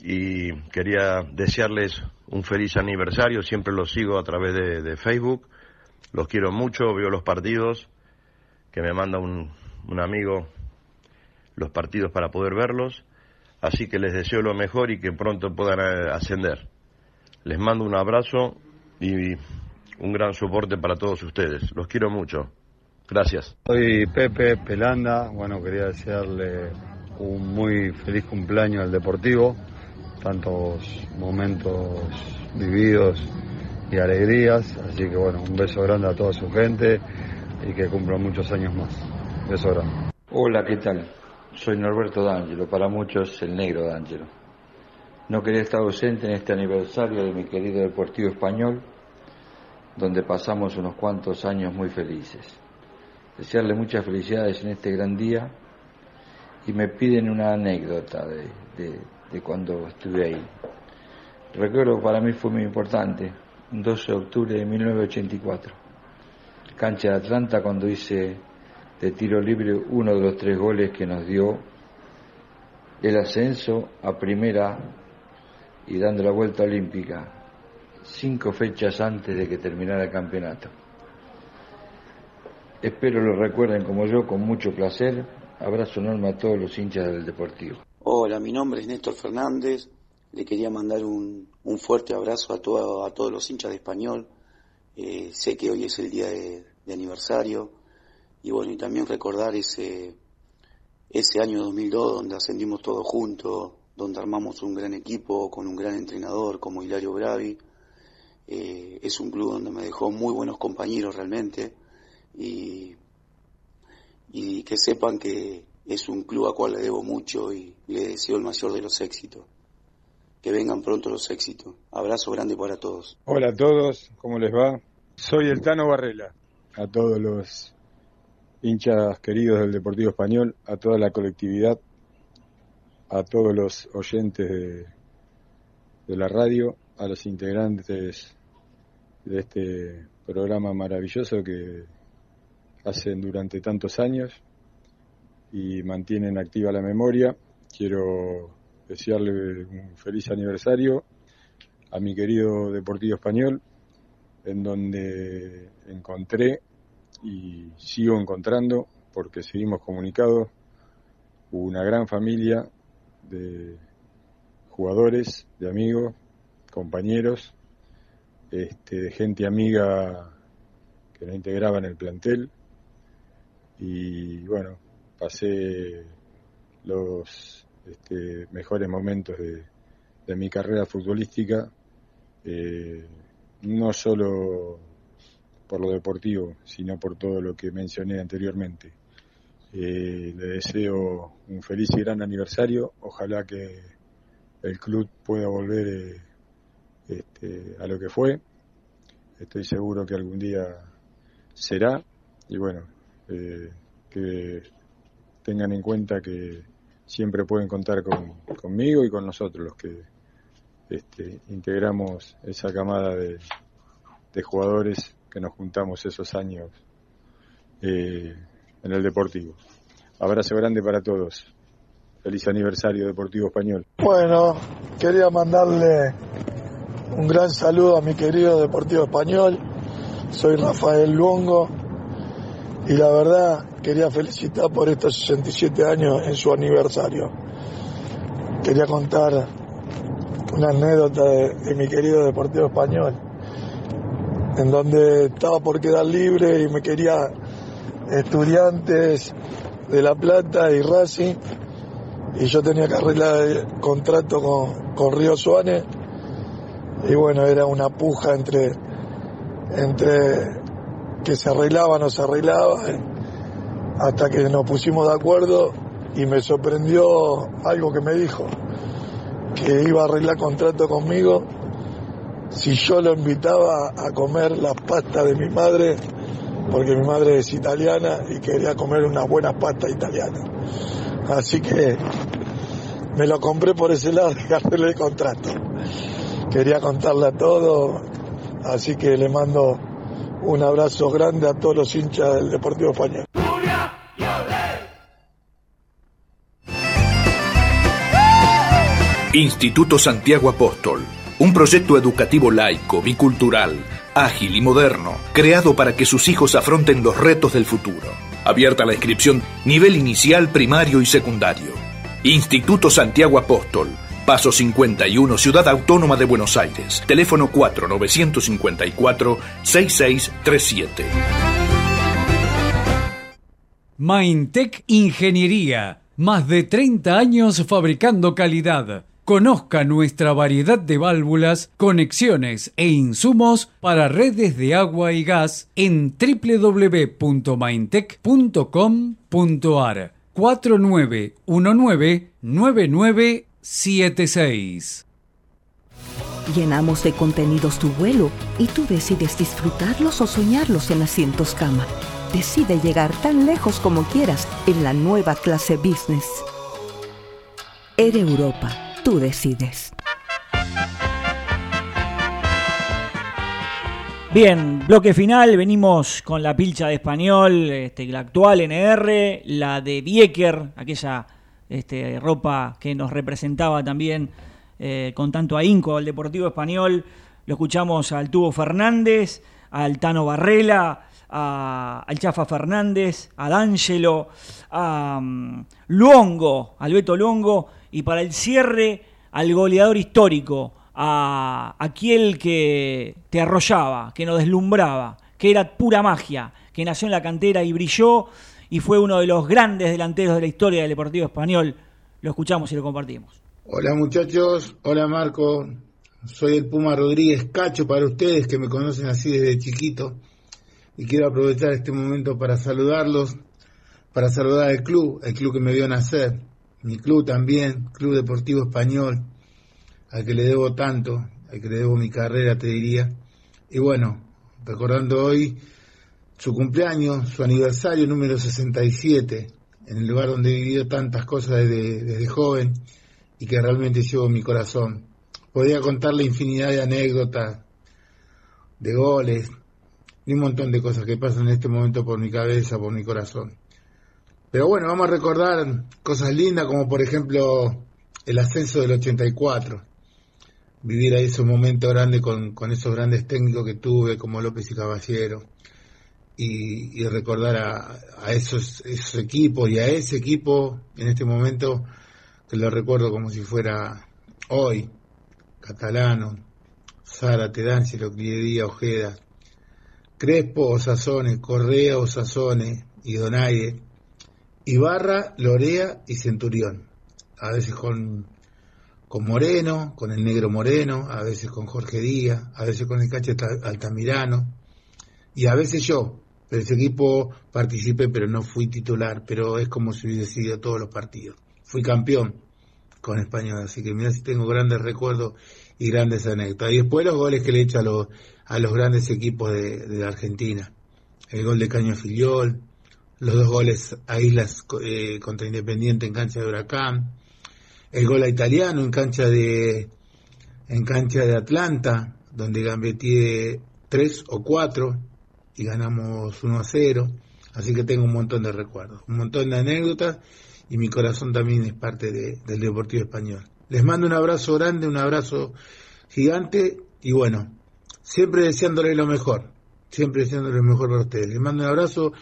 Speaker 39: y quería desearles un feliz aniversario. Siempre los sigo a través de, Facebook. Los quiero mucho, veo los partidos, que me manda un, un amigo los partidos para poder verlos. Así que les deseo lo mejor y que pronto puedan eh, ascender. Les mando un abrazo y un gran soporte para todos ustedes. Los quiero mucho. Gracias.
Speaker 34: Soy Pepe Pelanda. Bueno, quería desearle un muy feliz cumpleaños al Deportivo. Tantos momentos vividos y alegrías. Así que bueno, un beso grande a toda su gente y que cumpla muchos años más. Beso grande.
Speaker 40: Hola, ¿qué tal? Soy Norberto D'Angelo, para muchos el negro D'Angelo. No quería estar ausente en este aniversario de mi querido Deportivo Español, donde pasamos unos cuantos años muy felices desearle muchas felicidades en este gran día y me piden una anécdota de, cuando estuve ahí. Recuerdo para mí fue muy importante, 12 de octubre de 1984, cancha de Atlanta cuando hice de tiro libre uno de los tres goles que nos dio el ascenso a primera y dando la vuelta olímpica, cinco fechas antes de que terminara el campeonato. Espero lo recuerden como yo con mucho placer. Abrazo enorme a todos los hinchas del Deportivo.
Speaker 41: Hola, mi nombre es Néstor Fernández. Le quería mandar un, fuerte abrazo a, a todos los hinchas de español. Eh, sé que hoy es el día de, aniversario. Y bueno, y también recordar ese, ese año 2002 donde ascendimos todos juntos, donde armamos un gran equipo con un gran entrenador como Hilario Bravi. Eh, es un club donde me dejó muy buenos compañeros realmente y, y que sepan que es un club a cual le debo mucho y le deseo el mayor de los éxitos. Que vengan pronto los éxitos. Abrazo grande para todos.
Speaker 42: Hola a todos, ¿cómo les va? Soy el Tano Barrela. A todos los hinchas queridos del Deportivo Español, a toda la colectividad, a todos los oyentes de, de la radio, a los integrantes de este programa maravilloso que hacen durante tantos años y mantienen activa la memoria. Quiero desearle un feliz aniversario a mi querido Deportivo Español, en donde encontré y sigo encontrando, porque seguimos comunicados, una gran familia de jugadores, de amigos, compañeros, este, de gente amiga que la integraba en el plantel, y bueno, pasé los este, mejores momentos de, mi carrera futbolística, eh, no solo por lo deportivo, sino por todo lo que mencioné anteriormente. Eh, le deseo un feliz y gran aniversario, ojalá que el club pueda volver eh, este, a lo que fue, estoy seguro que algún día será, y bueno, eh, que tengan en cuenta que siempre pueden contar conmigo y con nosotros los que este, integramos esa camada de, jugadores que nos juntamos esos años eh, en el Deportivo. Abrazo grande para todos. Feliz aniversario Deportivo Español.
Speaker 43: Bueno, quería mandarle un gran saludo a mi querido Deportivo Español. Soy Rafael Luongo y la verdad quería felicitar por estos 67 años en su aniversario. Quería contar una anécdota de, mi querido Deportivo Español, en donde estaba por quedar libre y me quería estudiantes de La Plata y Racing, y yo tenía que arreglar contrato con, con Río Suárez, y bueno, era una puja entre, entre que se arreglaba, no se arreglaba, hasta que nos pusimos de acuerdo y me sorprendió algo que me dijo, que iba a arreglar contrato conmigo si yo lo invitaba a comer la pasta de mi madre, porque mi madre es italiana y quería comer una buena pasta italiana. Así que me lo compré por ese lado de hacerle el contrato. Quería contarle a todo, así que le mando un abrazo grande a todos los hinchas del Deportivo Español.
Speaker 44: Instituto Santiago Apóstol, un proyecto educativo laico, bicultural, ágil y moderno, creado para que sus hijos afronten los retos del futuro. Abierta la inscripción nivel inicial, primario y secundario. Instituto Santiago Apóstol, Paso 51, Ciudad Autónoma de Buenos Aires. Teléfono 4-954-6637.
Speaker 5: Maintech Ingeniería. Más de 30 años fabricando calidad Conozca nuestra variedad de válvulas, conexiones e insumos para redes de agua y gas en www.maintech.com.ar 4919-9976.
Speaker 45: Llenamos de contenidos tu vuelo y tú decides disfrutarlos o soñarlos en asientos cama. Decide llegar tan lejos como quieras en la nueva clase business. Air Europa Tú decides.
Speaker 2: Bien, bloque final, venimos con la pilcha de español, este, la actual NR, la de Bieker, aquella este, ropa que nos representaba también eh, con tanto ahínco al Deportivo Español. Lo escuchamos al Tubo Fernández, al Tano Barrela, al Chafa Fernández, a D'Angelo, a um, Luongo, al Beto Luongo y para el cierre al goleador histórico, a aquel que te arrollaba, que nos deslumbraba, que era pura magia, que nació en la cantera y brilló y fue uno de los grandes delanteros de la historia del Deportivo Español. Lo escuchamos y lo compartimos.
Speaker 46: Hola muchachos, hola Marco, soy el Puma Rodríguez Cacho para ustedes que me conocen así desde chiquito y quiero aprovechar este momento para saludarlos, para saludar al club, el club que me vio nacer, mi club también, Club Deportivo Español, al que le debo tanto, al que le debo mi carrera, te diría. Y bueno, recordando hoy su cumpleaños, su aniversario número 67, en el lugar donde he vivido tantas cosas desde, joven y que realmente llevo mi corazón. Podría contarle infinidad de anécdotas, de goles, y un montón de cosas que pasan en este momento por mi cabeza, por mi corazón. Pero bueno, vamos a recordar cosas lindas como por ejemplo el ascenso del 84. Vivir ahí esos momentos grandes con, con esos grandes técnicos que tuve como López y Caballero. Y, recordar a, a esos, equipos y a ese equipo en este momento que lo recuerdo como si fuera hoy. Catalano, Zárate, D'Angelo, Clidía, Ojeda, Crespo, Osazone, Correa, Osazone y Donaire Ibarra, Lorea y Centurión. A veces con, con Moreno, con el negro Moreno, a veces con Jorge Díaz, a veces con el Cacho Altamirano y a veces yo. Pero ese equipo participé, pero no fui titular, pero es como si hubiese sido todos los partidos. Fui campeón con Español, así que mira si tengo grandes recuerdos y grandes anécdotas. Y después los goles que le he hecho a los, a los grandes equipos de, de Argentina. El gol de Caño Filiol, los dos goles a Islas eh, contra Independiente en cancha de Huracán, el gol a Italiano en cancha de en cancha de Atlanta, donde Gambetti tres o cuatro y ganamos 1 a 0, así que tengo un montón de recuerdos, un montón de anécdotas y mi corazón también es parte del Deportivo Español. Les mando un abrazo grande, un abrazo gigante y bueno, siempre deseándole lo mejor, siempre deseándole lo mejor para ustedes. Les mando un abrazo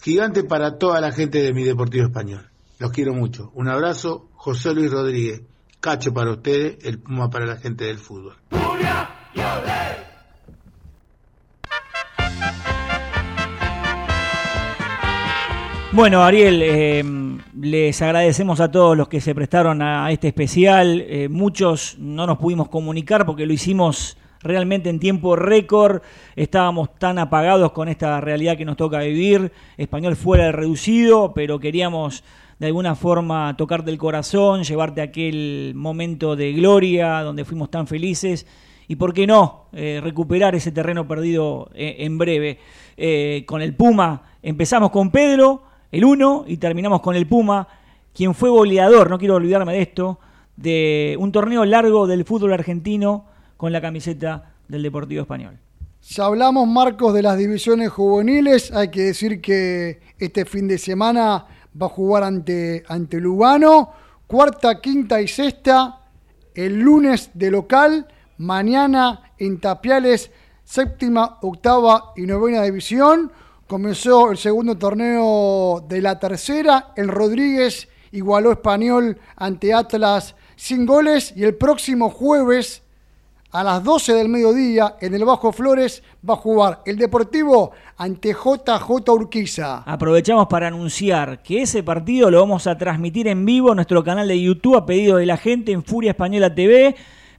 Speaker 46: gigante para toda la gente de mi Deportivo Español. Los quiero mucho. Un abrazo, José Luis Rodríguez. Cacho para ustedes, el Puma para la gente del fútbol.
Speaker 2: Bueno, Ariel, eh, les agradecemos a todos los que se prestaron a este especial. Eh, muchos no nos pudimos comunicar porque lo hicimos realmente en tiempo récord. Estábamos tan apagados con esta realidad que nos toca vivir. Español fuera del reducido, pero queríamos de alguna forma tocarte el corazón, llevarte aquel momento de gloria donde fuimos tan felices y, ¿por qué no?, eh, recuperar ese terreno perdido eh, en breve. Eh, con el Puma empezamos con Pedro, el 1, y terminamos con el Puma, quien fue goleador, no quiero olvidarme de esto, de un torneo largo del fútbol argentino con la camiseta del Deportivo Español.
Speaker 47: Ya hablamos, Marcos, de las divisiones juveniles. Hay que decir que este fin de semana va a jugar ante, ante Lugano. Cuarta, quinta y sexta. El lunes de local. Mañana en Tapiales, séptima, octava y novena división. Comenzó el segundo torneo de la tercera. El Rodríguez igualó español ante Atlas sin goles. Y el próximo jueves a las 12 del mediodía en el Bajo Flores va a jugar el Deportivo ante JJ Urquiza.
Speaker 2: Aprovechamos para anunciar que ese partido lo vamos a transmitir en vivo en nuestro canal de YouTube a pedido de la gente en Furia Española TV.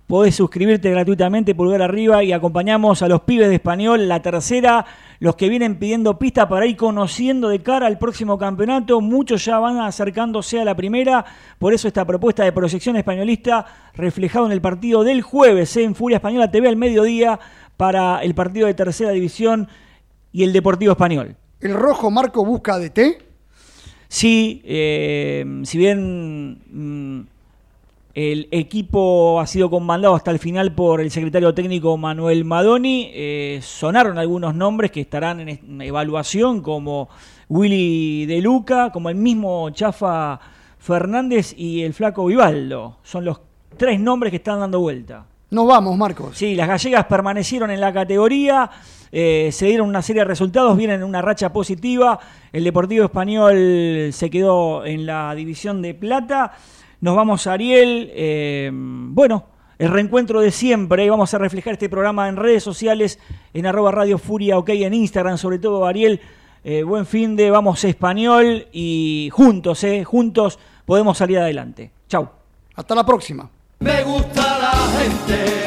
Speaker 2: Podés suscribirte gratuitamente, pulgar arriba y acompañamos a los pibes de español, la tercera, los que vienen pidiendo pista para ir conociendo de cara al próximo campeonato. Muchos ya van acercándose a la primera, por eso esta propuesta de proyección españolista reflejado en el partido del jueves ¿eh? en Furia Española TV al mediodía para el partido de tercera división y el Deportivo Español.
Speaker 47: ¿El rojo Marco busca de T?
Speaker 2: Sí, eh, si bien... Mm, el equipo ha sido comandado hasta el final por el secretario técnico Manuel Madoni. Eh, sonaron algunos nombres que estarán en evaluación, como Willy De Luca, como el mismo Chafa Fernández y el Flaco Vivaldo. Son los tres nombres que están dando vuelta.
Speaker 47: Nos vamos, Marcos.
Speaker 2: Sí, las gallegas permanecieron en la categoría, eh, se dieron una serie de resultados, vienen en una racha positiva. El Deportivo Español se quedó en la división de plata. Nos vamos a Ariel. Eh, bueno, el reencuentro de siempre. Y vamos a reflejar este programa en redes sociales, en arroba Radio Furia, ok, en Instagram, sobre todo Ariel. Eh, buen fin de Vamos Español y juntos, eh, juntos podemos salir adelante. Chau.
Speaker 47: Hasta la próxima.
Speaker 48: Me gusta la gente